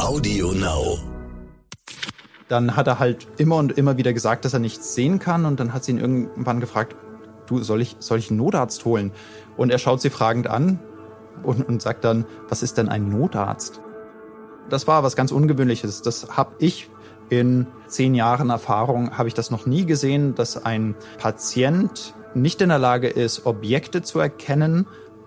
Audio Now. Dann hat er halt immer und immer wieder gesagt, dass er nichts sehen kann. Und dann hat sie ihn irgendwann gefragt, du, soll ich, soll ich einen Notarzt holen? Und er schaut sie fragend an und, und sagt dann, was ist denn ein Notarzt? Das war was ganz Ungewöhnliches. Das habe ich in zehn Jahren Erfahrung, habe ich das noch nie gesehen, dass ein Patient nicht in der Lage ist, Objekte zu erkennen,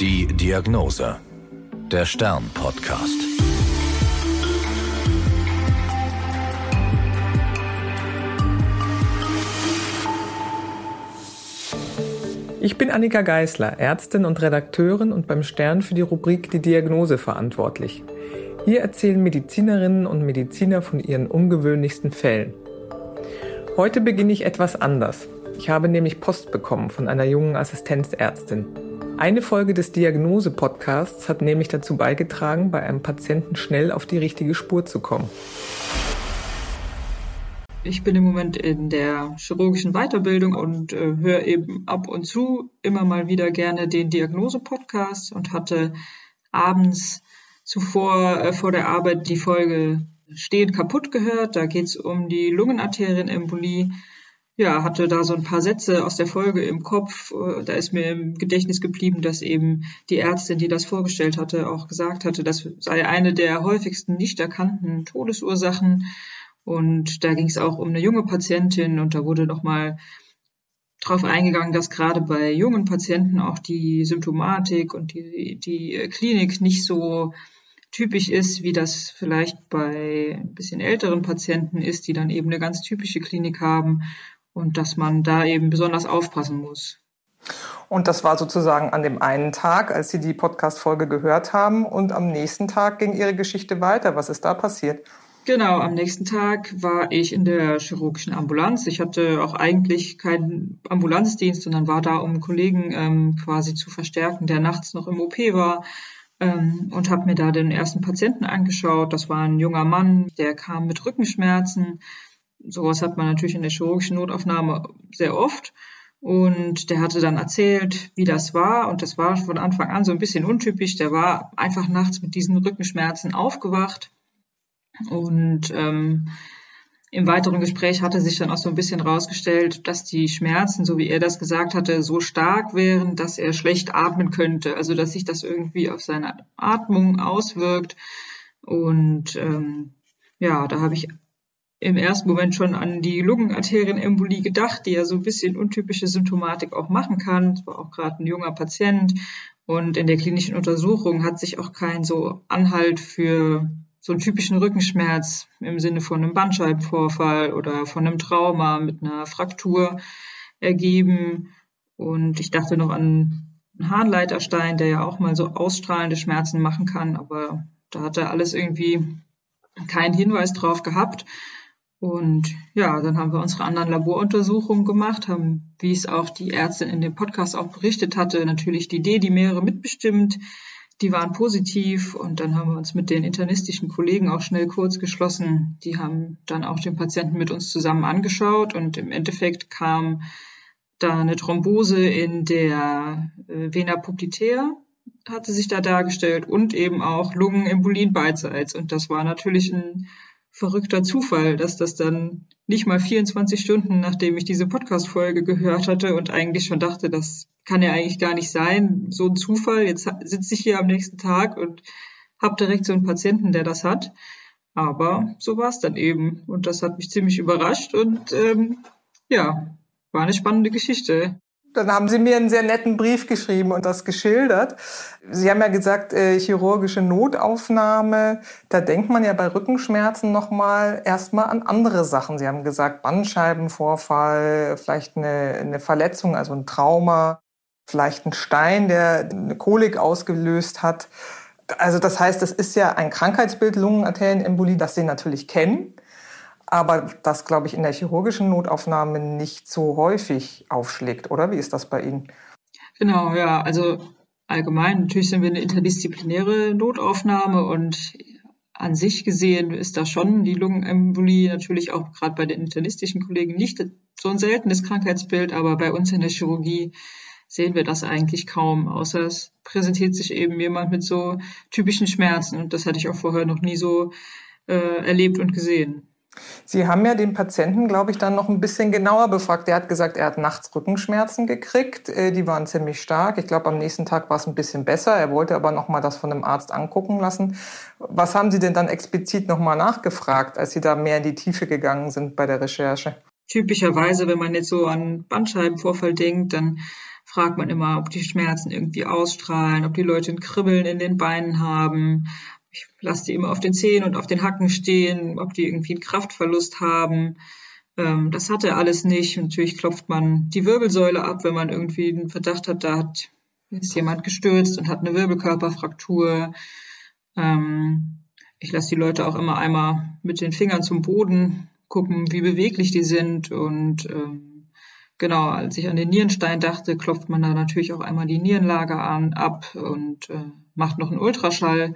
Die Diagnose. Der Stern-Podcast. Ich bin Annika Geisler, Ärztin und Redakteurin und beim Stern für die Rubrik Die Diagnose verantwortlich. Hier erzählen Medizinerinnen und Mediziner von ihren ungewöhnlichsten Fällen. Heute beginne ich etwas anders. Ich habe nämlich Post bekommen von einer jungen Assistenzärztin. Eine Folge des Diagnose-Podcasts hat nämlich dazu beigetragen, bei einem Patienten schnell auf die richtige Spur zu kommen. Ich bin im Moment in der chirurgischen Weiterbildung und äh, höre eben ab und zu immer mal wieder gerne den Diagnose-Podcast und hatte abends zuvor äh, vor der Arbeit die Folge Stehen kaputt gehört. Da geht es um die Lungenarterienembolie. Ja, hatte da so ein paar Sätze aus der Folge im Kopf. Äh, da ist mir im Gedächtnis geblieben, dass eben die Ärztin, die das vorgestellt hatte, auch gesagt hatte, das sei eine der häufigsten nicht erkannten Todesursachen und da ging es auch um eine junge Patientin und da wurde nochmal darauf eingegangen, dass gerade bei jungen Patienten auch die Symptomatik und die, die Klinik nicht so typisch ist, wie das vielleicht bei ein bisschen älteren Patienten ist, die dann eben eine ganz typische Klinik haben und dass man da eben besonders aufpassen muss. Und das war sozusagen an dem einen Tag, als Sie die Podcast-Folge gehört haben und am nächsten Tag ging Ihre Geschichte weiter. Was ist da passiert? Genau, am nächsten Tag war ich in der chirurgischen Ambulanz. Ich hatte auch eigentlich keinen Ambulanzdienst, sondern war da, um einen Kollegen ähm, quasi zu verstärken, der nachts noch im OP war. Ähm, und habe mir da den ersten Patienten angeschaut. Das war ein junger Mann, der kam mit Rückenschmerzen. Sowas hat man natürlich in der chirurgischen Notaufnahme sehr oft. Und der hatte dann erzählt, wie das war. Und das war von Anfang an so ein bisschen untypisch. Der war einfach nachts mit diesen Rückenschmerzen aufgewacht und ähm, im weiteren Gespräch hatte sich dann auch so ein bisschen rausgestellt, dass die Schmerzen, so wie er das gesagt hatte, so stark wären, dass er schlecht atmen könnte. Also dass sich das irgendwie auf seine Atmung auswirkt. Und ähm, ja, da habe ich im ersten Moment schon an die Lungenarterienembolie gedacht, die ja so ein bisschen untypische Symptomatik auch machen kann. Das war auch gerade ein junger Patient. Und in der klinischen Untersuchung hat sich auch kein so Anhalt für so einen typischen Rückenschmerz im Sinne von einem Bandscheibenvorfall oder von einem Trauma mit einer Fraktur ergeben. Und ich dachte noch an einen Harnleiterstein, der ja auch mal so ausstrahlende Schmerzen machen kann, aber da hat er alles irgendwie keinen Hinweis drauf gehabt. Und ja, dann haben wir unsere anderen Laboruntersuchungen gemacht, haben, wie es auch die Ärztin in dem Podcast auch berichtet hatte, natürlich die D-Dimere mitbestimmt, die waren positiv und dann haben wir uns mit den internistischen Kollegen auch schnell kurz geschlossen. Die haben dann auch den Patienten mit uns zusammen angeschaut und im Endeffekt kam da eine Thrombose in der äh, Vena popliteae hatte sich da dargestellt und eben auch Lungenembolien beidseits. Und das war natürlich ein verrückter Zufall, dass das dann nicht mal 24 Stunden, nachdem ich diese Podcast-Folge gehört hatte und eigentlich schon dachte, das kann ja eigentlich gar nicht sein, so ein Zufall. Jetzt sitze ich hier am nächsten Tag und habe direkt so einen Patienten, der das hat. Aber so war es dann eben. Und das hat mich ziemlich überrascht und ähm, ja, war eine spannende Geschichte. Dann haben Sie mir einen sehr netten Brief geschrieben und das geschildert. Sie haben ja gesagt, äh, chirurgische Notaufnahme. Da denkt man ja bei Rückenschmerzen nochmal erstmal an andere Sachen. Sie haben gesagt, Bandscheibenvorfall, vielleicht eine, eine Verletzung, also ein Trauma, vielleicht ein Stein, der eine Kolik ausgelöst hat. Also das heißt, es ist ja ein Krankheitsbild Lungenarterienembolie, das Sie natürlich kennen, aber das, glaube ich, in der chirurgischen Notaufnahme nicht so häufig aufschlägt, oder? Wie ist das bei Ihnen? Genau, ja, also allgemein, natürlich sind wir eine interdisziplinäre Notaufnahme und an sich gesehen ist da schon die Lungenembolie natürlich auch gerade bei den internistischen Kollegen nicht so ein seltenes Krankheitsbild, aber bei uns in der Chirurgie sehen wir das eigentlich kaum, außer es präsentiert sich eben jemand mit so typischen Schmerzen und das hatte ich auch vorher noch nie so äh, erlebt und gesehen. Sie haben ja den Patienten, glaube ich, dann noch ein bisschen genauer befragt. Er hat gesagt, er hat nachts Rückenschmerzen gekriegt. Äh, die waren ziemlich stark. Ich glaube, am nächsten Tag war es ein bisschen besser. Er wollte aber noch mal das von einem Arzt angucken lassen. Was haben Sie denn dann explizit noch mal nachgefragt, als Sie da mehr in die Tiefe gegangen sind bei der Recherche? Typischerweise, wenn man jetzt so an Bandscheibenvorfall denkt, dann fragt man immer, ob die Schmerzen irgendwie ausstrahlen, ob die Leute ein Kribbeln in den Beinen haben, ich lasse die immer auf den Zehen und auf den Hacken stehen, ob die irgendwie einen Kraftverlust haben. Ähm, das hat er alles nicht. Natürlich klopft man die Wirbelsäule ab, wenn man irgendwie einen Verdacht hat, da hat, ist jemand gestürzt und hat eine Wirbelkörperfraktur. Ähm, ich lasse die Leute auch immer einmal mit den Fingern zum Boden gucken, wie beweglich die sind. Und ähm, genau, als ich an den Nierenstein dachte, klopft man da natürlich auch einmal die Nierenlage an, ab und äh, macht noch einen Ultraschall.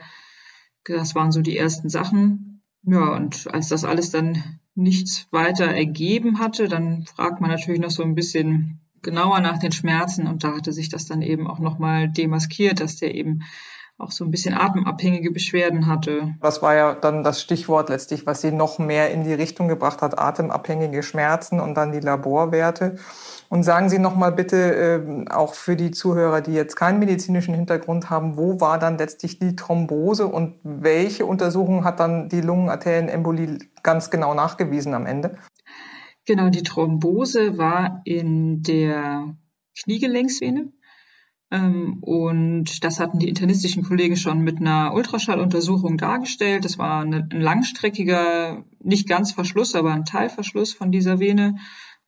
Das waren so die ersten Sachen. Ja, und als das alles dann nichts weiter ergeben hatte, dann fragt man natürlich noch so ein bisschen genauer nach den Schmerzen und da hatte sich das dann eben auch nochmal demaskiert, dass der eben auch so ein bisschen atemabhängige Beschwerden hatte. Das war ja dann das Stichwort letztlich, was sie noch mehr in die Richtung gebracht hat, atemabhängige Schmerzen und dann die Laborwerte. Und sagen Sie noch mal bitte äh, auch für die Zuhörer, die jetzt keinen medizinischen Hintergrund haben, wo war dann letztlich die Thrombose und welche Untersuchung hat dann die Lungenarterienembolie ganz genau nachgewiesen am Ende? Genau, die Thrombose war in der Kniegelenksvene. Ähm, und das hatten die internistischen Kollegen schon mit einer Ultraschalluntersuchung dargestellt. Das war ein langstreckiger, nicht ganz Verschluss, aber ein Teilverschluss von dieser Vene.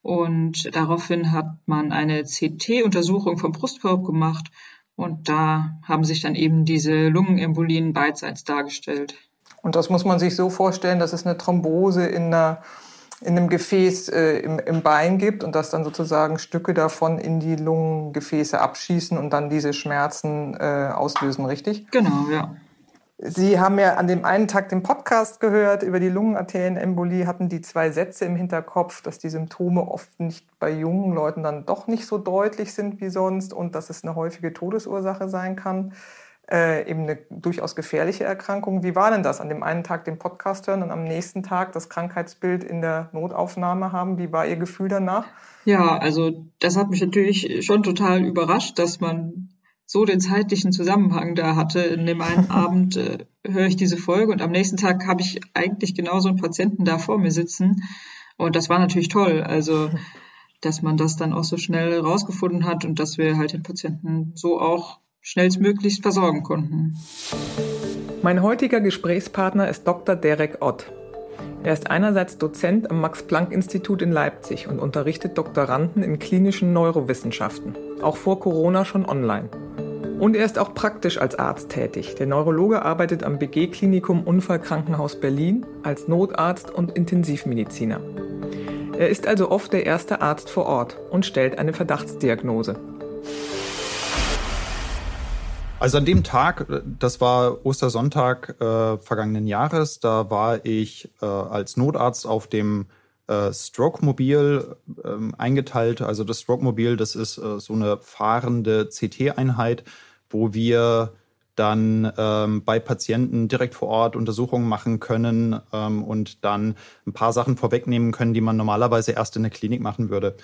Und daraufhin hat man eine CT-Untersuchung vom Brustkorb gemacht und da haben sich dann eben diese Lungenembolien beidseits dargestellt. Und das muss man sich so vorstellen, dass es eine Thrombose in, einer, in einem Gefäß äh, im, im Bein gibt und dass dann sozusagen Stücke davon in die Lungengefäße abschießen und dann diese Schmerzen äh, auslösen, richtig? Genau, ja. Sie haben ja an dem einen Tag den Podcast gehört über die Lungenarterienembolie, hatten die zwei Sätze im Hinterkopf, dass die Symptome oft nicht bei jungen Leuten dann doch nicht so deutlich sind wie sonst und dass es eine häufige Todesursache sein kann. Äh, eben eine durchaus gefährliche Erkrankung. Wie war denn das? An dem einen Tag den Podcast hören und am nächsten Tag das Krankheitsbild in der Notaufnahme haben. Wie war Ihr Gefühl danach? Ja, also das hat mich natürlich schon total überrascht, dass man so den zeitlichen Zusammenhang da hatte. In dem einen Abend äh, höre ich diese Folge und am nächsten Tag habe ich eigentlich genauso einen Patienten da vor mir sitzen. Und das war natürlich toll. Also, dass man das dann auch so schnell rausgefunden hat und dass wir halt den Patienten so auch schnellstmöglichst versorgen konnten. Mein heutiger Gesprächspartner ist Dr. Derek Ott. Er ist einerseits Dozent am Max-Planck-Institut in Leipzig und unterrichtet Doktoranden in klinischen Neurowissenschaften, auch vor Corona schon online. Und er ist auch praktisch als Arzt tätig. Der Neurologe arbeitet am BG-Klinikum Unfallkrankenhaus Berlin als Notarzt und Intensivmediziner. Er ist also oft der erste Arzt vor Ort und stellt eine Verdachtsdiagnose. Also an dem Tag, das war Ostersonntag äh, vergangenen Jahres, da war ich äh, als Notarzt auf dem äh, Stroke-Mobil ähm, eingeteilt. Also das Stroke-Mobil, das ist äh, so eine fahrende CT-Einheit, wo wir dann ähm, bei Patienten direkt vor Ort Untersuchungen machen können ähm, und dann ein paar Sachen vorwegnehmen können, die man normalerweise erst in der Klinik machen würde.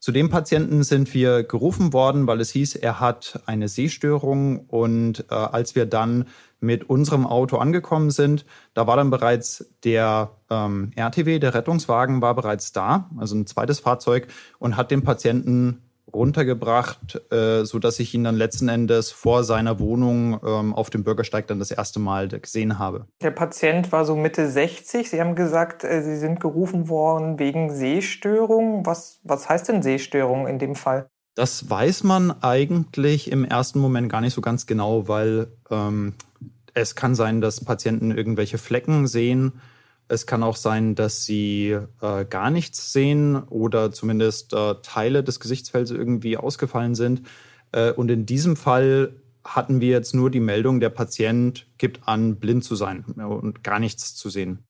Zu dem Patienten sind wir gerufen worden, weil es hieß, er hat eine Sehstörung. Und äh, als wir dann mit unserem Auto angekommen sind, da war dann bereits der ähm, RTW, der Rettungswagen, war bereits da, also ein zweites Fahrzeug, und hat den Patienten runtergebracht, äh, so dass ich ihn dann letzten Endes vor seiner Wohnung ähm, auf dem Bürgersteig dann das erste Mal gesehen habe. Der Patient war so Mitte 60. Sie haben gesagt, äh, Sie sind gerufen worden wegen Sehstörung. Was, was heißt denn Sehstörung in dem Fall? Das weiß man eigentlich im ersten Moment gar nicht so ganz genau, weil ähm, Es kann sein, dass Patienten irgendwelche Flecken sehen. Es kann auch sein, dass sie äh, gar nichts sehen oder zumindest äh, Teile des Gesichtsfelds irgendwie ausgefallen sind. Äh, und in diesem Fall hatten wir jetzt nur die Meldung, der Patient gibt an, blind zu sein und gar nichts zu sehen.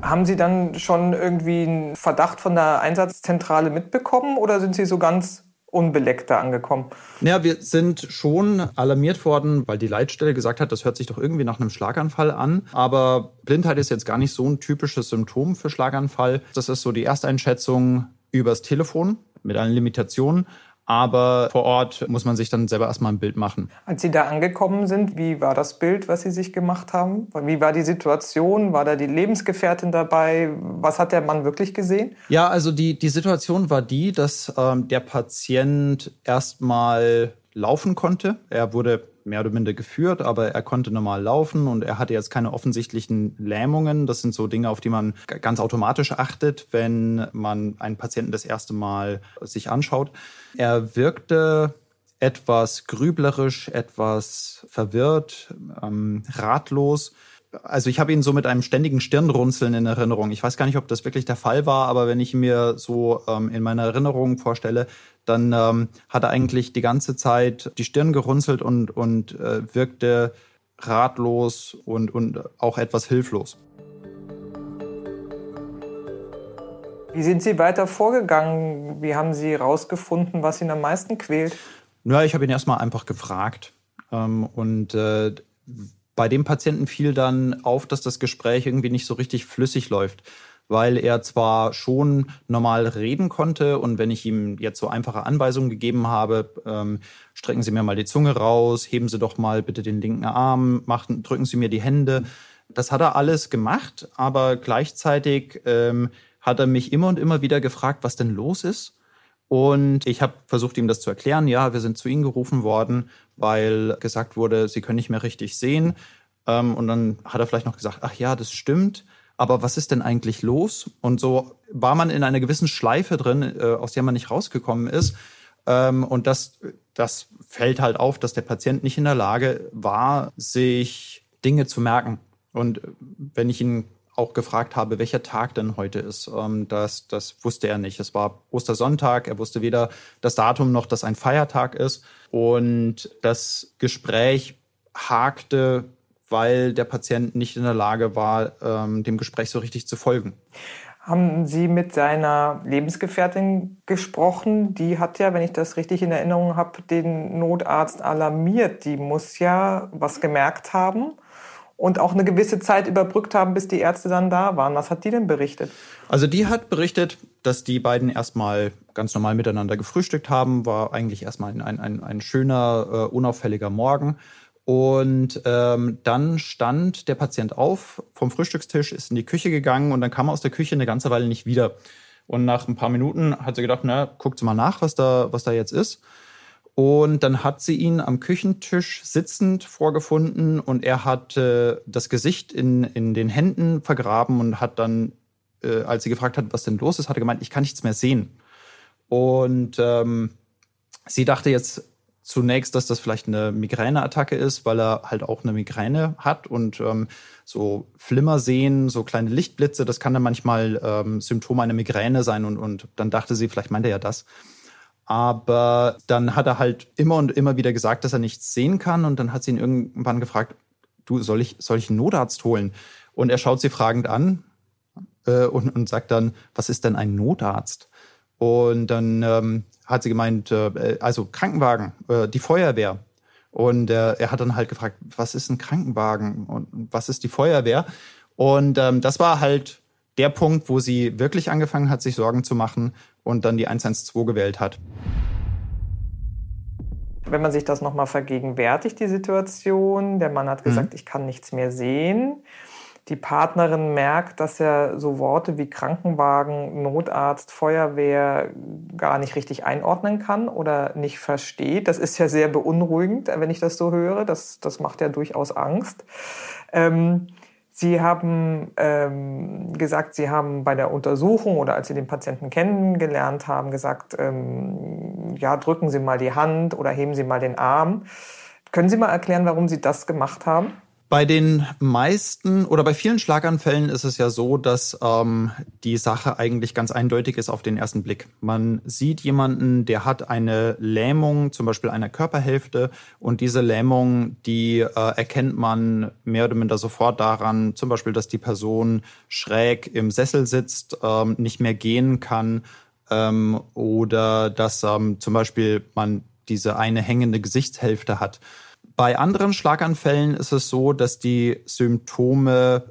Haben Sie dann schon irgendwie einen Verdacht von der Einsatzzentrale mitbekommen oder sind Sie so ganz unbeleckt da angekommen? Ja, wir sind schon alarmiert worden, weil die Leitstelle gesagt hat, das hört sich doch irgendwie nach einem Schlaganfall an. Aber Blindheit ist jetzt gar nicht so ein typisches Symptom für Schlaganfall. Das ist so die Ersteinschätzung übers Telefon mit allen Limitationen. Aber vor Ort muss man sich dann selber erstmal ein Bild machen. Als Sie da angekommen sind, wie war das Bild, was Sie sich gemacht haben? Wie war die Situation? War da die Lebensgefährtin dabei? Was hat der Mann wirklich gesehen? Ja, also die, die Situation war die, dass ähm, der Patient erstmal laufen konnte. Er wurde mehr oder minder geführt, aber er konnte normal laufen und er hatte jetzt keine offensichtlichen Lähmungen. Das sind so Dinge, auf die man ganz automatisch achtet, wenn man einen Patienten das erste Mal sich anschaut. Er wirkte etwas grüblerisch, etwas verwirrt, ähm, ratlos. Also ich habe ihn so mit einem ständigen Stirnrunzeln in Erinnerung. Ich weiß gar nicht, ob das wirklich der Fall war, aber wenn ich mir so ähm, in meiner Erinnerung vorstelle, dann ähm, hat er eigentlich die ganze Zeit die Stirn gerunzelt und, und äh, wirkte ratlos und, und auch etwas hilflos. Wie sind Sie weiter vorgegangen? Wie haben Sie herausgefunden, was ihn am meisten quält? Ja, ich habe ihn erstmal einfach gefragt. Ähm, und äh, bei dem Patienten fiel dann auf, dass das Gespräch irgendwie nicht so richtig flüssig läuft weil er zwar schon normal reden konnte und wenn ich ihm jetzt so einfache Anweisungen gegeben habe, ähm, strecken Sie mir mal die Zunge raus, heben Sie doch mal bitte den linken Arm, machen, drücken Sie mir die Hände. Das hat er alles gemacht, aber gleichzeitig ähm, hat er mich immer und immer wieder gefragt, was denn los ist. Und ich habe versucht, ihm das zu erklären. Ja, wir sind zu Ihnen gerufen worden, weil gesagt wurde, Sie können nicht mehr richtig sehen. Ähm, und dann hat er vielleicht noch gesagt, ach ja, das stimmt aber was ist denn eigentlich los? Und so war man in einer gewissen Schleife drin, äh, aus der man nicht rausgekommen ist. Ähm, und das, das fällt halt auf, dass der Patient nicht in der Lage war, sich Dinge zu merken. Und wenn ich ihn auch gefragt habe, welcher Tag denn heute ist, ähm, das, das wusste er nicht. Es war Ostersonntag, er wusste weder das Datum noch, dass ein Feiertag ist. Und das Gespräch hakte weil der Patient nicht in der Lage war, ähm, dem Gespräch so richtig zu folgen. Haben Sie mit seiner Lebensgefährtin gesprochen? Die hat ja, wenn ich das richtig in Erinnerung habe, den Notarzt alarmiert. Die muss ja was gemerkt haben und auch eine gewisse Zeit überbrückt haben, bis die Ärzte dann da waren. Was hat die denn berichtet? Also die hat berichtet, dass die beiden erstmal ganz normal miteinander gefrühstückt haben. War eigentlich erstmal ein, ein, ein schöner, äh, unauffälliger Morgen. Und ähm, dann stand der Patient auf vom Frühstückstisch, ist in die Küche gegangen und dann kam er aus der Küche eine ganze Weile nicht wieder. Und nach ein paar Minuten hat sie gedacht, na, guckt mal nach, was da, was da jetzt ist. Und dann hat sie ihn am Küchentisch sitzend vorgefunden und er hat äh, das Gesicht in, in den Händen vergraben und hat dann, äh, als sie gefragt hat, was denn los ist, hat er gemeint, ich kann nichts mehr sehen. Und ähm, sie dachte jetzt, zunächst, dass das vielleicht eine Migräneattacke ist, weil er halt auch eine Migräne hat und ähm, so Flimmer sehen, so kleine Lichtblitze, das kann dann manchmal ähm, Symptom einer Migräne sein und, und dann dachte sie, vielleicht meint er ja das. Aber dann hat er halt immer und immer wieder gesagt, dass er nichts sehen kann und dann hat sie ihn irgendwann gefragt, du, soll ich, soll ich einen Notarzt holen? Und er schaut sie fragend an äh, und, und sagt dann, was ist denn ein Notarzt? Und dann ähm, hat sie gemeint, äh, also Krankenwagen, äh, die Feuerwehr. Und äh, er hat dann halt gefragt, was ist ein Krankenwagen und was ist die Feuerwehr? Und ähm, das war halt der Punkt, wo sie wirklich angefangen hat, sich Sorgen zu machen und dann die 112 gewählt hat. Wenn man sich das nochmal vergegenwärtigt, die Situation, der Mann hat gesagt, mhm. ich kann nichts mehr sehen die Partnerin merkt, dass er so Worte wie Krankenwagen, Notarzt, Feuerwehr gar nicht richtig einordnen kann oder nicht versteht. Das ist ja sehr beunruhigend, wenn ich das so höre. Das, das macht ja durchaus Angst. Ähm, Sie haben ähm, gesagt, Sie haben bei der Untersuchung oder als Sie den Patienten kennengelernt haben, gesagt, ähm, ja, drücken Sie mal die Hand oder heben Sie mal den Arm. Können Sie mal erklären, warum Sie das gemacht haben? Bei den meisten oder bei vielen Schlaganfällen ist es ja so, dass ähm, die Sache eigentlich ganz eindeutig ist auf den ersten Blick. Man sieht jemanden, der hat eine Lähmung, zum Beispiel einer Körperhälfte, und diese Lähmung, die äh, erkennt man mehr oder minder sofort daran, zum Beispiel, dass die Person schräg im Sessel sitzt, ähm, nicht mehr gehen kann ähm, oder dass ähm, zum Beispiel man diese eine hängende Gesichtshälfte hat. Bei anderen Schlaganfällen ist es so, dass die Symptome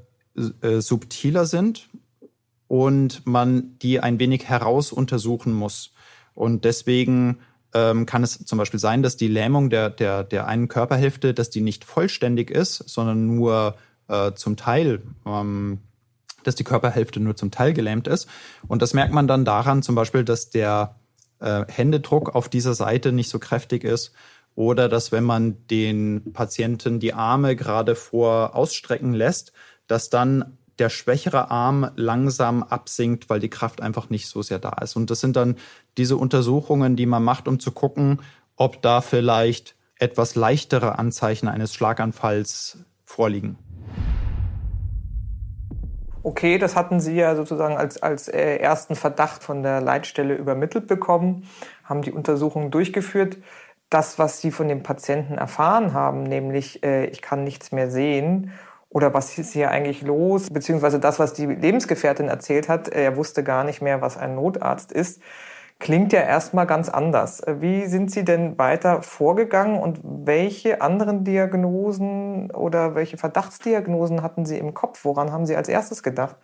äh, subtiler sind und man die ein wenig herausuntersuchen muss. Und deswegen ähm, kann es zum Beispiel sein, dass die Lähmung der, der, der einen Körperhälfte, dass die nicht vollständig ist, sondern nur äh, zum Teil, ähm, dass die Körperhälfte nur zum Teil gelähmt ist. Und das merkt man dann daran zum Beispiel, dass der äh, Händedruck auf dieser Seite nicht so kräftig ist oder dass wenn man den Patienten die Arme gerade vor ausstrecken lässt, dass dann der schwächere Arm langsam absinkt, weil die Kraft einfach nicht so sehr da ist. Und das sind dann diese Untersuchungen, die man macht, um zu gucken, ob da vielleicht etwas leichtere Anzeichen eines Schlaganfalls vorliegen. Okay, das hatten Sie ja sozusagen als, als äh, ersten Verdacht von der Leitstelle übermittelt bekommen, haben die Untersuchungen durchgeführt das, was sie von dem Patienten erfahren haben, nämlich äh, ich kann nichts mehr sehen oder was ist hier eigentlich los, beziehungsweise das, was die Lebensgefährtin erzählt hat, er wusste gar nicht mehr, was ein Notarzt ist, klingt ja erstmal ganz anders. Wie sind Sie denn weiter vorgegangen und welche anderen Diagnosen oder welche Verdachtsdiagnosen hatten Sie im Kopf? Woran haben Sie als erstes gedacht?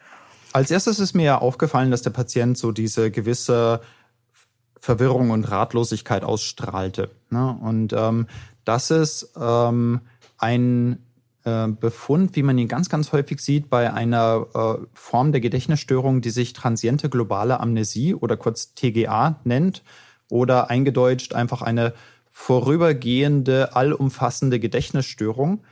Als erstes ist mir ja aufgefallen, dass der Patient so diese gewisse Verwirrung und Ratlosigkeit ausstrahlte. Ne? Und ähm, das ist ähm, ein äh, Befund, wie man ihn ganz, ganz häufig sieht bei einer äh, Form der Gedächtnisstörung, die sich transiente globale Amnesie oder kurz TGA nennt oder eingedeutscht einfach eine vorübergehende, allumfassende Gedächtnisstörung.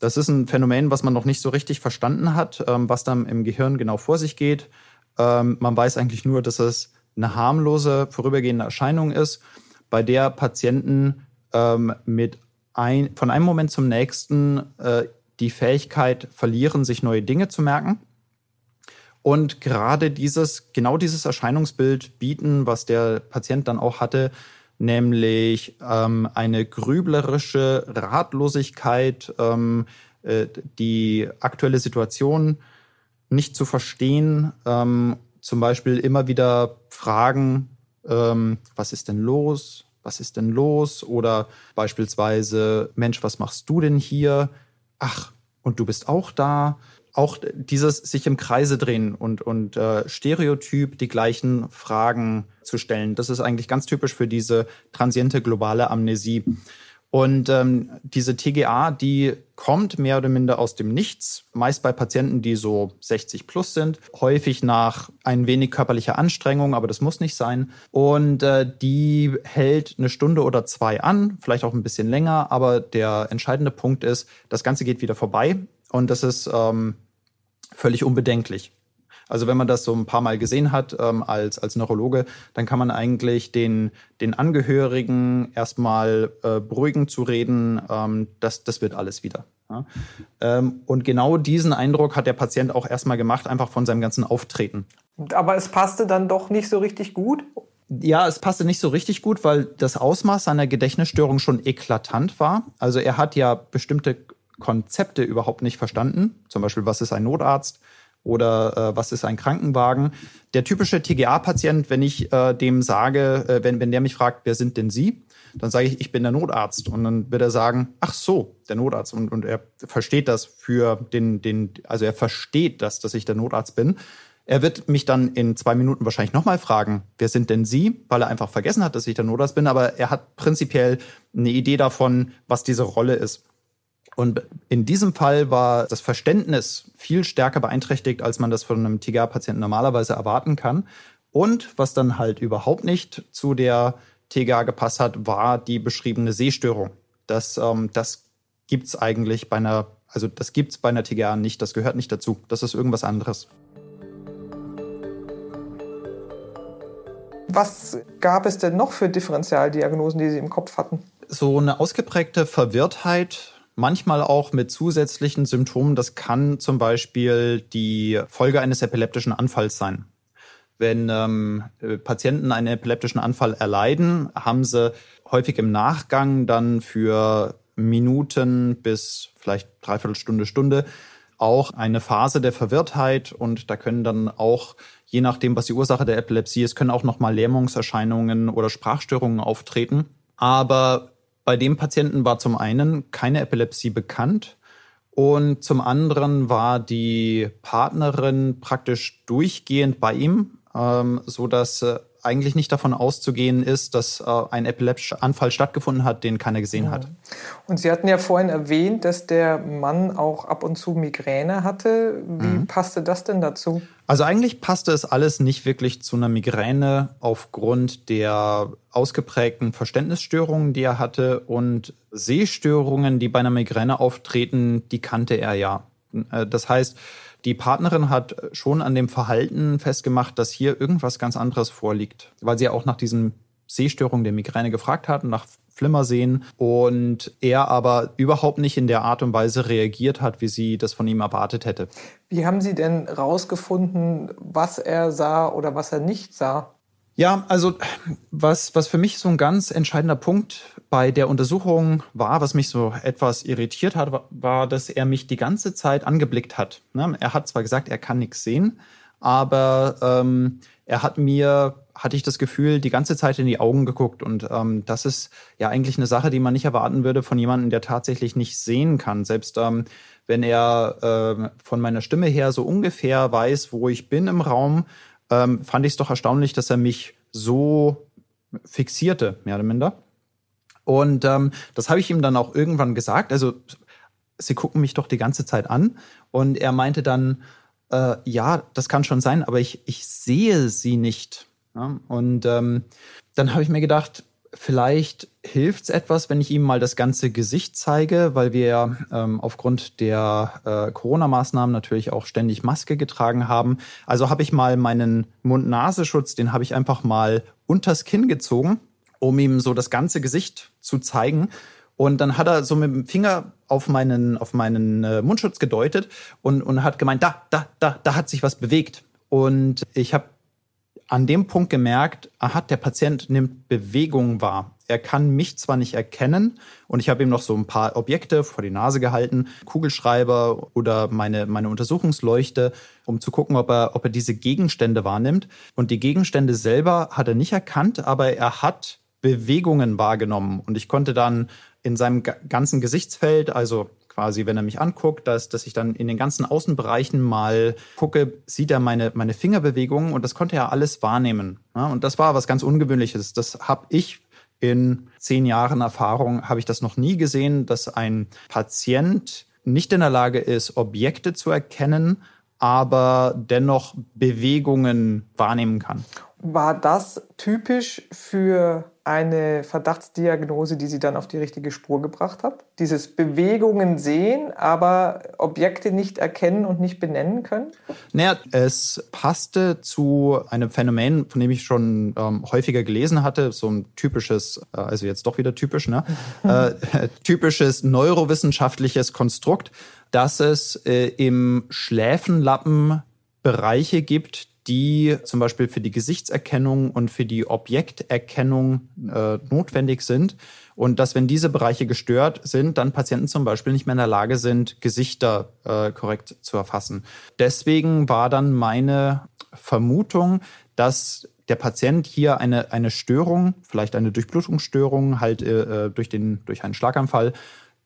Das ist ein Phänomen, was man noch nicht so richtig verstanden hat, ähm, was dann im Gehirn genau vor sich geht. Ähm, man weiß eigentlich nur, dass es eine harmlose vorübergehende Erscheinung ist, bei der Patienten ähm, mit ein, von einem Moment zum nächsten äh, die Fähigkeit verlieren, sich neue Dinge zu merken. Und gerade dieses, genau dieses Erscheinungsbild bieten, was der Patient dann auch hatte, nämlich ähm, eine grüblerische Ratlosigkeit, ähm, äh, die aktuelle Situation nicht zu verstehen ähm, zum Beispiel immer wieder fragen, ähm, was ist denn los? Was ist denn los? Oder beispielsweise, Mensch, was machst du denn hier? Ach, und du bist auch da. Auch dieses sich im Kreise drehen und, und äh, stereotyp die gleichen Fragen zu stellen, das ist eigentlich ganz typisch für diese transiente globale Amnesie. Und ähm, diese TGA, die kommt mehr oder minder aus dem Nichts, meist bei Patienten, die so 60 plus sind, häufig nach ein wenig körperlicher Anstrengung, aber das muss nicht sein. Und äh, die hält eine Stunde oder zwei an, vielleicht auch ein bisschen länger, aber der entscheidende Punkt ist, das Ganze geht wieder vorbei und das ist ähm, völlig unbedenklich. Also wenn man das so ein paar Mal gesehen hat ähm, als, als Neurologe, dann kann man eigentlich den, den Angehörigen erstmal äh, beruhigen zu reden, ähm, das, das wird alles wieder. Ja? Ähm, und genau diesen Eindruck hat der Patient auch erstmal gemacht, einfach von seinem ganzen Auftreten. Aber es passte dann doch nicht so richtig gut? Ja, es passte nicht so richtig gut, weil das Ausmaß seiner Gedächtnisstörung schon eklatant war. Also er hat ja bestimmte Konzepte überhaupt nicht verstanden. Zum Beispiel, was ist ein Notarzt? Oder äh, was ist ein Krankenwagen. Der typische TGA-Patient, wenn ich äh, dem sage, äh, wenn, wenn der mich fragt, wer sind denn Sie? Dann sage ich, ich bin der Notarzt. Und dann wird er sagen, ach so, der Notarzt. Und, und er versteht das für den, den, also er versteht das, dass ich der Notarzt bin. Er wird mich dann in zwei Minuten wahrscheinlich nochmal fragen, wer sind denn Sie? Weil er einfach vergessen hat, dass ich der Notarzt bin. Aber er hat prinzipiell eine Idee davon, was diese Rolle ist. Und in diesem Fall war das Verständnis viel stärker beeinträchtigt, als man das von einem TGA-Patienten normalerweise erwarten kann. Und was dann halt überhaupt nicht zu der TGA gepasst hat, war die beschriebene Sehstörung. Das, ähm, das gibt's eigentlich bei einer, also das gibt's bei einer TGA nicht, das gehört nicht dazu. Das ist irgendwas anderes. Was gab es denn noch für Differentialdiagnosen, die Sie im Kopf hatten? so eine ausgeprägte Verwirrtheit, manchmal auch mit zusätzlichen Symptomen. Das kann zum Beispiel die Folge eines epileptischen Anfalls sein. Wenn ähm, Patienten einen epileptischen Anfall erleiden, haben sie häufig im Nachgang dann für Minuten bis vielleicht dreiviertel Stunde, Stunde auch eine Phase der Verwirrtheit und da können dann auch, je nachdem, was die Ursache der Epilepsie ist, können auch nochmal Lähmungserscheinungen oder Sprachstörungen auftreten. Aber bei dem Patienten war zum einen keine Epilepsie bekannt und zum anderen war die Partnerin praktisch durchgehend bei ihm, ähm, so dass äh, eigentlich nicht davon auszugehen ist, dass äh, ein epileptischer Anfall stattgefunden hat, den keiner gesehen ja. hat. Und Sie hatten ja vorhin erwähnt, dass der Mann auch ab und zu Migräne hatte. Wie mhm. passte das denn dazu? Also eigentlich passte es alles nicht wirklich zu einer Migräne aufgrund der ausgeprägten Verständnisstörungen, die er hatte und Sehstörungen, die bei einer Migräne auftreten, die kannte er ja. Äh, das heißt, die Partnerin hat schon an dem Verhalten festgemacht, dass hier irgendwas ganz anderes vorliegt, weil sie auch nach diesen Sehstörungen der Migräne gefragt hat, nach Flimmersehen und er aber überhaupt nicht in der Art und Weise reagiert hat, wie sie das von ihm erwartet hätte. Wie haben Sie denn rausgefunden, was er sah oder was er nicht sah? Ja, also was, was für mich so ein ganz entscheidender Punkt bei der Untersuchung war, was mich so etwas irritiert hat, war, dass er mich die ganze Zeit angeblickt hat. Ne? Er hat zwar gesagt, er kann nichts sehen, aber ähm, er hat mir, hatte ich das Gefühl, die ganze Zeit in die Augen geguckt. Und ähm, das ist ja eigentlich eine Sache, die man nicht erwarten würde von jemandem, der tatsächlich nicht sehen kann. Selbst ähm, wenn er äh, von meiner Stimme her so ungefähr weiß, wo ich bin im Raum, ähm, fand ich es doch erstaunlich, dass er mich so fixierte, mehr oder minder. Und ähm, das habe ich ihm dann auch irgendwann gesagt. Also, sie gucken mich doch die ganze Zeit an. Und er meinte dann, äh, ja, das kann schon sein, aber ich, ich sehe sie nicht. Ja? Und ähm, dann habe ich mir gedacht, Vielleicht hilft es etwas, wenn ich ihm mal das ganze Gesicht zeige, weil wir ähm, aufgrund der äh, Corona-Maßnahmen natürlich auch ständig Maske getragen haben. Also habe ich mal meinen Mund-Nasenschutz, den habe ich einfach mal unters Kinn gezogen, um ihm so das ganze Gesicht zu zeigen. Und dann hat er so mit dem Finger auf meinen, auf meinen äh, Mundschutz gedeutet und, und hat gemeint, da, da, da, da hat sich was bewegt. Und ich habe an dem Punkt gemerkt, aha, der Patient nimmt Bewegung wahr. Er kann mich zwar nicht erkennen und ich habe ihm noch so ein paar Objekte vor die Nase gehalten, Kugelschreiber oder meine, meine Untersuchungsleuchte, um zu gucken, ob er, ob er diese Gegenstände wahrnimmt. Und die Gegenstände selber hat er nicht erkannt, aber er hat Bewegungen wahrgenommen und ich konnte dann in seinem ganzen Gesichtsfeld, also quasi, wenn er mich anguckt, dass, dass ich dann in den ganzen Außenbereichen mal gucke, sieht er meine, meine Fingerbewegungen und das konnte er alles wahrnehmen. Ja, und das war was ganz Ungewöhnliches. Das habe ich in zehn Jahren Erfahrung, habe ich das noch nie gesehen, dass ein Patient nicht in der Lage ist, Objekte zu erkennen, aber dennoch Bewegungen wahrnehmen kann. War das typisch für eine Verdachtsdiagnose, die Sie dann auf die richtige Spur gebracht hat? Dieses Bewegungen sehen, aber Objekte nicht erkennen und nicht benennen können? Naja, es passte zu einem Phänomen, von dem ich schon ähm, häufiger gelesen hatte, so ein typisches, äh, also jetzt doch wieder typisch, ne? äh, typisches neurowissenschaftliches Konstrukt, dass es äh, im Schläfenlappen Bereiche gibt, die zum Beispiel für die Gesichtserkennung und für die Objekterkennung äh, notwendig sind. Und dass, wenn diese Bereiche gestört sind, dann Patienten zum Beispiel nicht mehr in der Lage sind, Gesichter äh, korrekt zu erfassen. Deswegen war dann meine Vermutung, dass der Patient hier eine, eine Störung, vielleicht eine Durchblutungsstörung, halt äh, äh durch, den, durch einen Schlaganfall,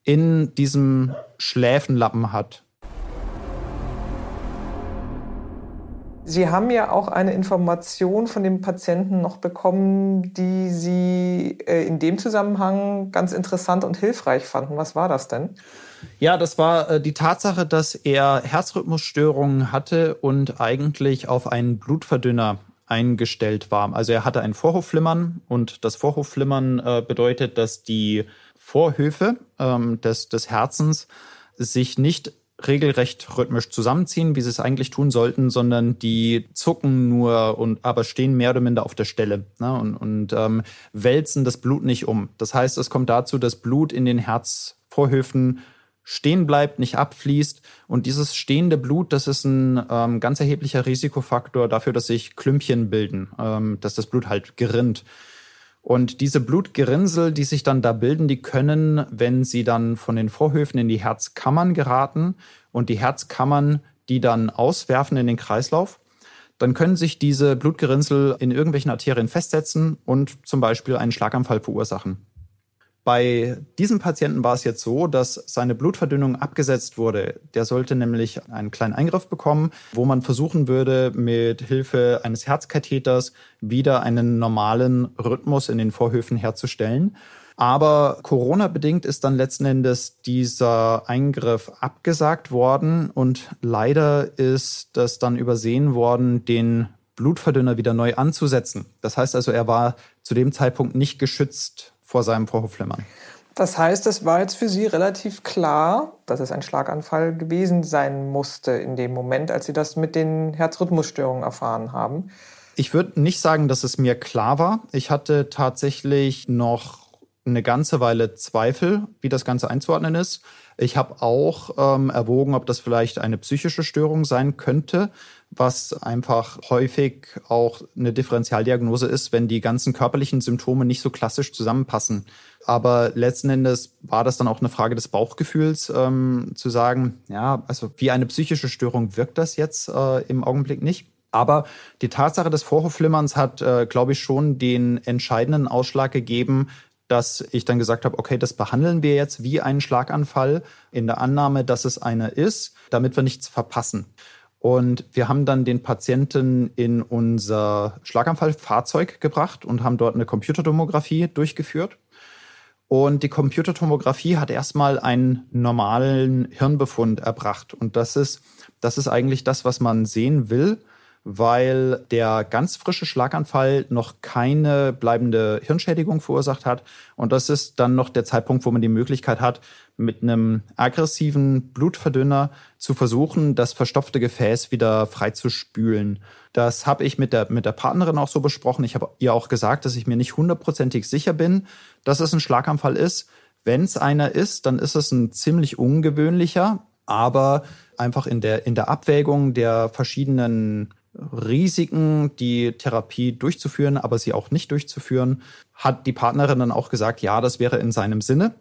in diesem Schläfenlappen hat. Sie haben ja auch eine Information von dem Patienten noch bekommen, die Sie äh, in dem Zusammenhang ganz interessant und hilfreich fanden. Was war das denn? Ja, das war äh, die Tatsache, dass er Herzrhythmusstörungen hatte und eigentlich auf einen Blutverdünner eingestellt war. Also er hatte ein Vorhofflimmern und das Vorhofflimmern äh, bedeutet, dass die Vorhöfe ähm, des, des Herzens sich nicht regelrecht rhythmisch zusammenziehen, wie sie es eigentlich tun sollten, sondern die zucken nur und aber stehen mehr oder minder auf der Stelle ne, und, und ähm, wälzen das Blut nicht um. Das heißt, es kommt dazu, dass Blut in den Herzvorhöfen stehen bleibt, nicht abfließt. Und dieses stehende Blut, das ist ein ähm, ganz erheblicher Risikofaktor dafür, dass sich Klümpchen bilden, ähm, dass das Blut halt gerinnt. Und diese Blutgerinnsel, die sich dann da bilden, die können, wenn sie dann von den Vorhöfen in die Herzkammern geraten und die Herzkammern die dann auswerfen in den Kreislauf, dann können sich diese Blutgerinnsel in irgendwelchen Arterien festsetzen und zum Beispiel einen Schlaganfall verursachen. Bei diesem Patienten war es jetzt so, dass seine Blutverdünnung abgesetzt wurde. Der sollte nämlich einen kleinen Eingriff bekommen, wo man versuchen würde, mit Hilfe eines Herzkatheters wieder einen normalen Rhythmus in den Vorhöfen herzustellen. Aber Corona-bedingt ist dann letzten Endes dieser Eingriff abgesagt worden und leider ist das dann übersehen worden, den Blutverdünner wieder neu anzusetzen. Das heißt also, er war zu dem Zeitpunkt nicht geschützt vor seinem Vorhofflimmern. Das heißt, es war jetzt für Sie relativ klar, dass es ein Schlaganfall gewesen sein musste in dem Moment, als Sie das mit den Herzrhythmusstörungen erfahren haben. Ich würde nicht sagen, dass es mir klar war. Ich hatte tatsächlich noch eine ganze Weile Zweifel, wie das Ganze einzuordnen ist. Ich habe auch ähm, erwogen, ob das vielleicht eine psychische Störung sein könnte, was einfach häufig auch eine Differentialdiagnose ist, wenn die ganzen körperlichen Symptome nicht so klassisch zusammenpassen. Aber letzten Endes war das dann auch eine Frage des Bauchgefühls, ähm, zu sagen, ja, also wie eine psychische Störung wirkt das jetzt äh, im Augenblick nicht. Aber die Tatsache des Vorhofflimmerns hat, äh, glaube ich, schon den entscheidenden Ausschlag gegeben, dass ich dann gesagt habe, okay, das behandeln wir jetzt wie einen Schlaganfall in der Annahme, dass es einer ist, damit wir nichts verpassen. Und wir haben dann den Patienten in unser Schlaganfallfahrzeug gebracht und haben dort eine Computertomographie durchgeführt. Und die Computertomographie hat erstmal einen normalen Hirnbefund erbracht. Und das ist, das ist eigentlich das, was man sehen will weil der ganz frische Schlaganfall noch keine bleibende Hirnschädigung verursacht hat. Und das ist dann noch der Zeitpunkt, wo man die Möglichkeit hat, mit einem aggressiven Blutverdünner zu versuchen, das verstopfte Gefäß wieder freizuspülen. Das habe ich mit der, mit der Partnerin auch so besprochen. Ich habe ihr auch gesagt, dass ich mir nicht hundertprozentig sicher bin, dass es ein Schlaganfall ist. Wenn es einer ist, dann ist es ein ziemlich ungewöhnlicher, aber einfach in der, in der Abwägung der verschiedenen Risiken, die Therapie durchzuführen, aber sie auch nicht durchzuführen, hat die Partnerin dann auch gesagt, ja, das wäre in seinem Sinne.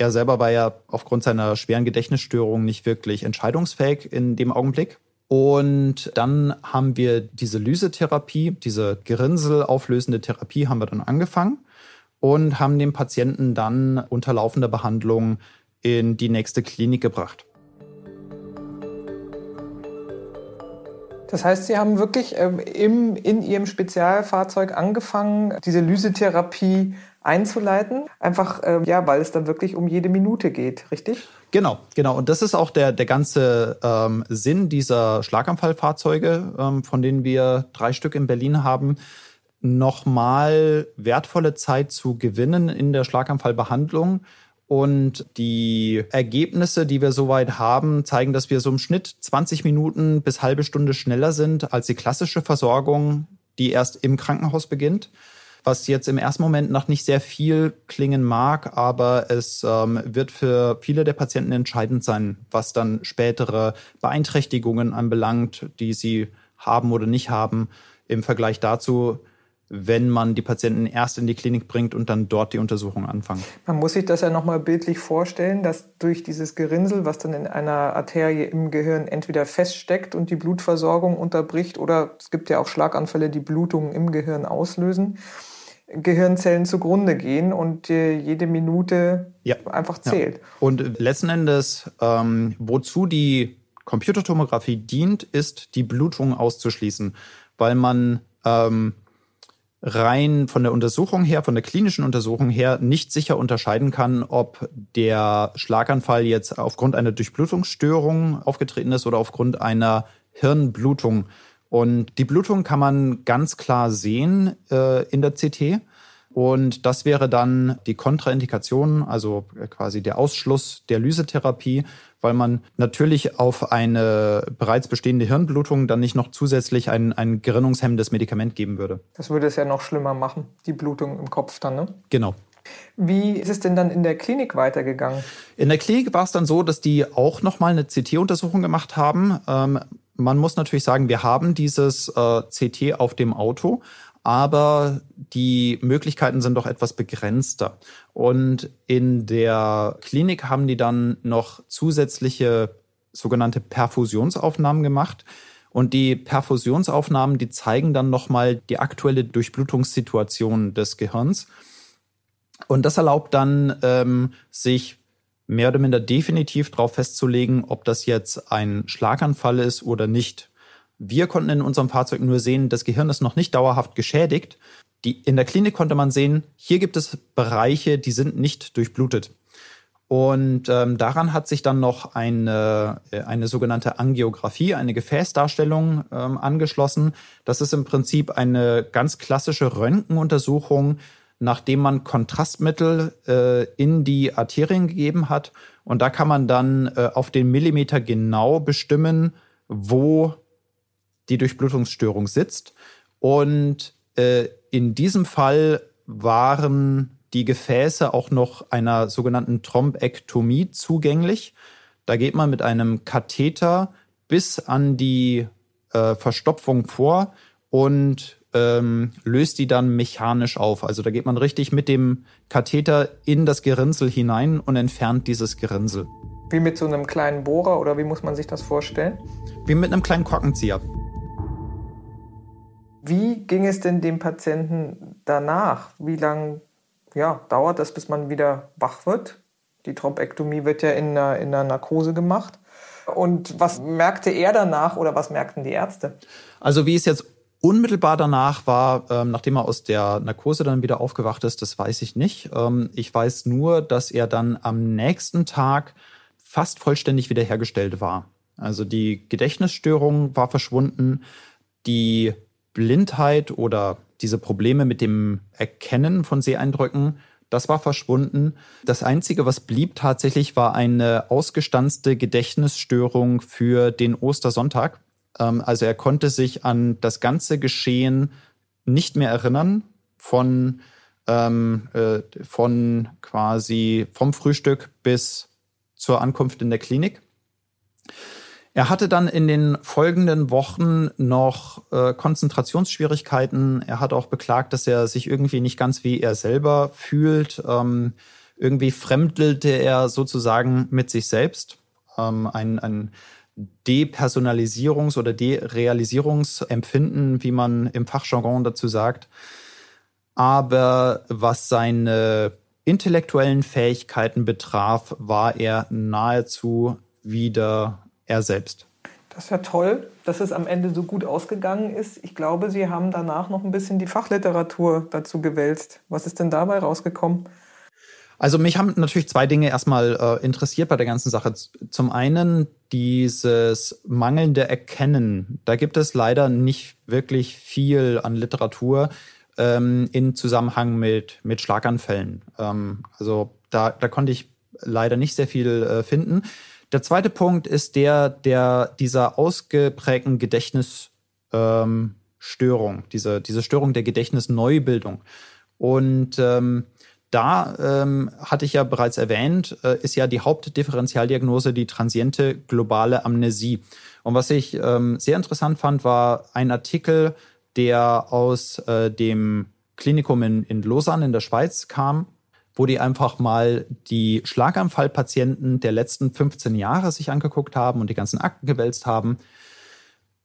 Er selber war ja aufgrund seiner schweren Gedächtnisstörung nicht wirklich entscheidungsfähig in dem Augenblick. Und dann haben wir diese Lysetherapie, diese Gerinnsel Therapie haben wir dann angefangen und haben den Patienten dann unter laufender Behandlung in die nächste Klinik gebracht. Das heißt, Sie haben wirklich ähm, im, in Ihrem Spezialfahrzeug angefangen, diese Lysetherapie einzuleiten, einfach ähm, ja, weil es dann wirklich um jede Minute geht, richtig? Genau, genau. Und das ist auch der, der ganze ähm, Sinn dieser Schlaganfallfahrzeuge, ähm, von denen wir drei Stück in Berlin haben, nochmal wertvolle Zeit zu gewinnen in der Schlaganfallbehandlung und die Ergebnisse, die wir soweit haben, zeigen, dass wir so im Schnitt 20 Minuten bis halbe Stunde schneller sind als die klassische Versorgung, die erst im Krankenhaus beginnt. Was jetzt im ersten Moment noch nicht sehr viel klingen mag, aber es ähm, wird für viele der Patienten entscheidend sein, was dann spätere Beeinträchtigungen anbelangt, die sie haben oder nicht haben. Im Vergleich dazu wenn man die Patienten erst in die Klinik bringt und dann dort die Untersuchung anfangen. Man muss sich das ja nochmal bildlich vorstellen, dass durch dieses Gerinnsel, was dann in einer Arterie im Gehirn entweder feststeckt und die Blutversorgung unterbricht oder es gibt ja auch Schlaganfälle, die Blutungen im Gehirn auslösen, Gehirnzellen zugrunde gehen und jede Minute ja. einfach zählt. Ja. Und letzten Endes, ähm, wozu die Computertomographie dient, ist die Blutung auszuschließen, weil man ähm, rein von der Untersuchung her, von der klinischen Untersuchung her, nicht sicher unterscheiden kann, ob der Schlaganfall jetzt aufgrund einer Durchblutungsstörung aufgetreten ist oder aufgrund einer Hirnblutung. Und die Blutung kann man ganz klar sehen äh, in der CT. Und das wäre dann die Kontraindikation, also quasi der Ausschluss der Lysetherapie, weil man natürlich auf eine bereits bestehende Hirnblutung dann nicht noch zusätzlich ein, ein gerinnungshemmendes Medikament geben würde. Das würde es ja noch schlimmer machen, die Blutung im Kopf dann, ne? Genau. Wie ist es denn dann in der Klinik weitergegangen? In der Klinik war es dann so, dass die auch nochmal eine CT-Untersuchung gemacht haben. Ähm, man muss natürlich sagen, wir haben dieses äh, CT auf dem Auto, aber die Möglichkeiten sind doch etwas begrenzter. Und in der Klinik haben die dann noch zusätzliche sogenannte Perfusionsaufnahmen gemacht. Und die Perfusionsaufnahmen, die zeigen dann nochmal die aktuelle Durchblutungssituation des Gehirns. Und das erlaubt dann, ähm, sich mehr oder minder definitiv darauf festzulegen, ob das jetzt ein Schlaganfall ist oder nicht. Wir konnten in unserem Fahrzeug nur sehen, das Gehirn ist noch nicht dauerhaft geschädigt. Die, in der Klinik konnte man sehen, hier gibt es Bereiche, die sind nicht durchblutet. Und ähm, daran hat sich dann noch eine, äh, eine sogenannte Angiografie, eine Gefäßdarstellung ähm, angeschlossen. Das ist im Prinzip eine ganz klassische Röntgenuntersuchung, nachdem man Kontrastmittel äh, in die Arterien gegeben hat. Und da kann man dann äh, auf den Millimeter genau bestimmen, wo die Durchblutungsstörung sitzt. Und äh, in diesem Fall waren die Gefäße auch noch einer sogenannten Thrombektomie zugänglich. Da geht man mit einem Katheter bis an die äh, Verstopfung vor und ähm, löst die dann mechanisch auf. Also da geht man richtig mit dem Katheter in das Gerinnsel hinein und entfernt dieses Gerinnsel. Wie mit so einem kleinen Bohrer oder wie muss man sich das vorstellen? Wie mit einem kleinen Korkenzieher. Wie ging es denn dem Patienten danach? Wie lange ja, dauert das, bis man wieder wach wird? Die Thrombektomie wird ja in einer, in einer Narkose gemacht. Und was merkte er danach oder was merkten die Ärzte? Also wie es jetzt unmittelbar danach war, ähm, nachdem er aus der Narkose dann wieder aufgewacht ist, das weiß ich nicht. Ähm, ich weiß nur, dass er dann am nächsten Tag fast vollständig wiederhergestellt war. Also die Gedächtnisstörung war verschwunden, die Blindheit oder diese Probleme mit dem Erkennen von Seeeindrücken, das war verschwunden. Das Einzige, was blieb tatsächlich, war eine ausgestanzte Gedächtnisstörung für den Ostersonntag. Ähm, also er konnte sich an das ganze Geschehen nicht mehr erinnern von, ähm, äh, von quasi vom Frühstück bis zur Ankunft in der Klinik. Er hatte dann in den folgenden Wochen noch äh, Konzentrationsschwierigkeiten. Er hat auch beklagt, dass er sich irgendwie nicht ganz wie er selber fühlt. Ähm, irgendwie fremdelte er sozusagen mit sich selbst. Ähm, ein, ein Depersonalisierungs- oder Derealisierungsempfinden, wie man im Fachjargon dazu sagt. Aber was seine intellektuellen Fähigkeiten betraf, war er nahezu wieder er selbst. Das ist ja toll, dass es am Ende so gut ausgegangen ist. Ich glaube, Sie haben danach noch ein bisschen die Fachliteratur dazu gewälzt. Was ist denn dabei rausgekommen? Also mich haben natürlich zwei Dinge erstmal äh, interessiert bei der ganzen Sache. Zum einen dieses mangelnde Erkennen. Da gibt es leider nicht wirklich viel an Literatur ähm, in Zusammenhang mit, mit Schlaganfällen. Ähm, also da, da konnte ich leider nicht sehr viel äh, finden. Der zweite Punkt ist der, der dieser ausgeprägten Gedächtnisstörung, ähm, diese, diese Störung der Gedächtnisneubildung. Und ähm, da ähm, hatte ich ja bereits erwähnt, äh, ist ja die Hauptdifferentialdiagnose die transiente globale Amnesie. Und was ich ähm, sehr interessant fand, war ein Artikel, der aus äh, dem Klinikum in, in Lausanne in der Schweiz kam, wo die einfach mal die Schlaganfallpatienten der letzten 15 Jahre sich angeguckt haben und die ganzen Akten gewälzt haben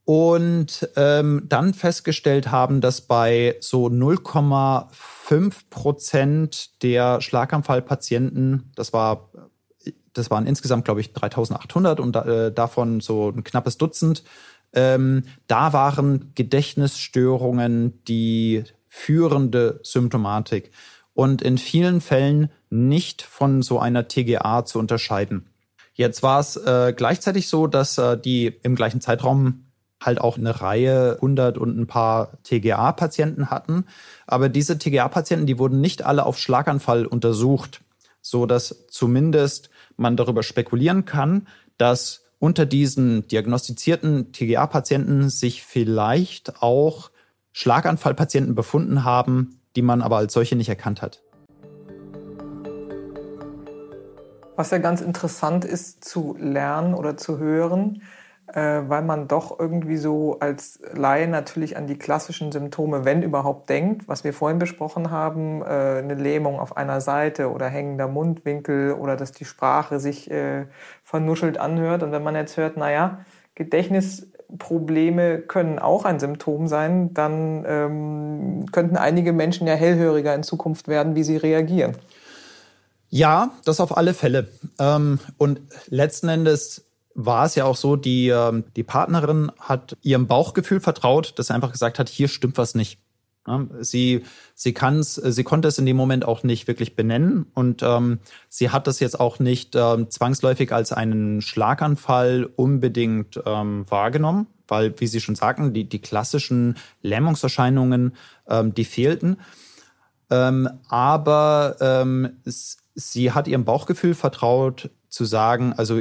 und ähm, dann festgestellt haben, dass bei so 0,5 Prozent der Schlaganfallpatienten, das war das waren insgesamt, glaube ich, 3800 und äh, davon so ein knappes Dutzend, ähm, da waren Gedächtnisstörungen die führende Symptomatik und in vielen Fällen nicht von so einer TGA zu unterscheiden. Jetzt war es äh, gleichzeitig so, dass äh, die im gleichen Zeitraum halt auch eine Reihe 100 und ein paar TGA-Patienten hatten. Aber diese TGA-Patienten, die wurden nicht alle auf Schlaganfall untersucht, so dass zumindest man darüber spekulieren kann, dass unter diesen diagnostizierten TGA-Patienten sich vielleicht auch Schlaganfallpatienten befunden haben, die man aber als solche nicht erkannt hat. Was ja ganz interessant ist zu lernen oder zu hören, weil man doch irgendwie so als Laie natürlich an die klassischen Symptome, wenn überhaupt, denkt, was wir vorhin besprochen haben, äh, eine Lähmung auf einer Seite oder hängender Mundwinkel oder dass die Sprache sich äh, vernuschelt anhört. Und wenn man jetzt hört, naja, Gedächtnisprobleme können auch ein Symptom sein, dann ähm, könnten einige Menschen ja hellhöriger in Zukunft werden, wie sie reagieren. Ja, das auf alle Fälle. Ähm, und letzten Endes war es ja auch so, die, ähm, die Partnerin hat ihrem Bauchgefühl vertraut, dass sie einfach gesagt hat, hier stimmt was nicht. Sie, sie, kann's, sie konnte es in dem Moment auch nicht wirklich benennen und ähm, sie hat das jetzt auch nicht ähm, zwangsläufig als einen Schlaganfall unbedingt ähm, wahrgenommen, weil, wie Sie schon sagten, die, die klassischen Lähmungserscheinungen, ähm, die fehlten. Ähm, aber ähm, sie hat ihrem Bauchgefühl vertraut zu sagen, also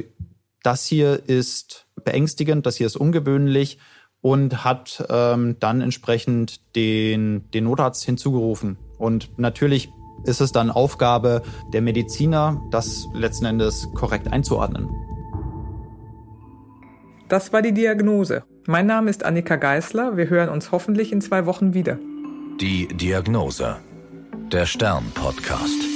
das hier ist beängstigend, das hier ist ungewöhnlich und hat ähm, dann entsprechend den, den Notarzt hinzugerufen. Und natürlich ist es dann Aufgabe der Mediziner, das letzten Endes korrekt einzuordnen. Das war die Diagnose. Mein Name ist Annika Geißler. Wir hören uns hoffentlich in zwei Wochen wieder. Die Diagnose. Der Stern-Podcast.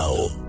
Now.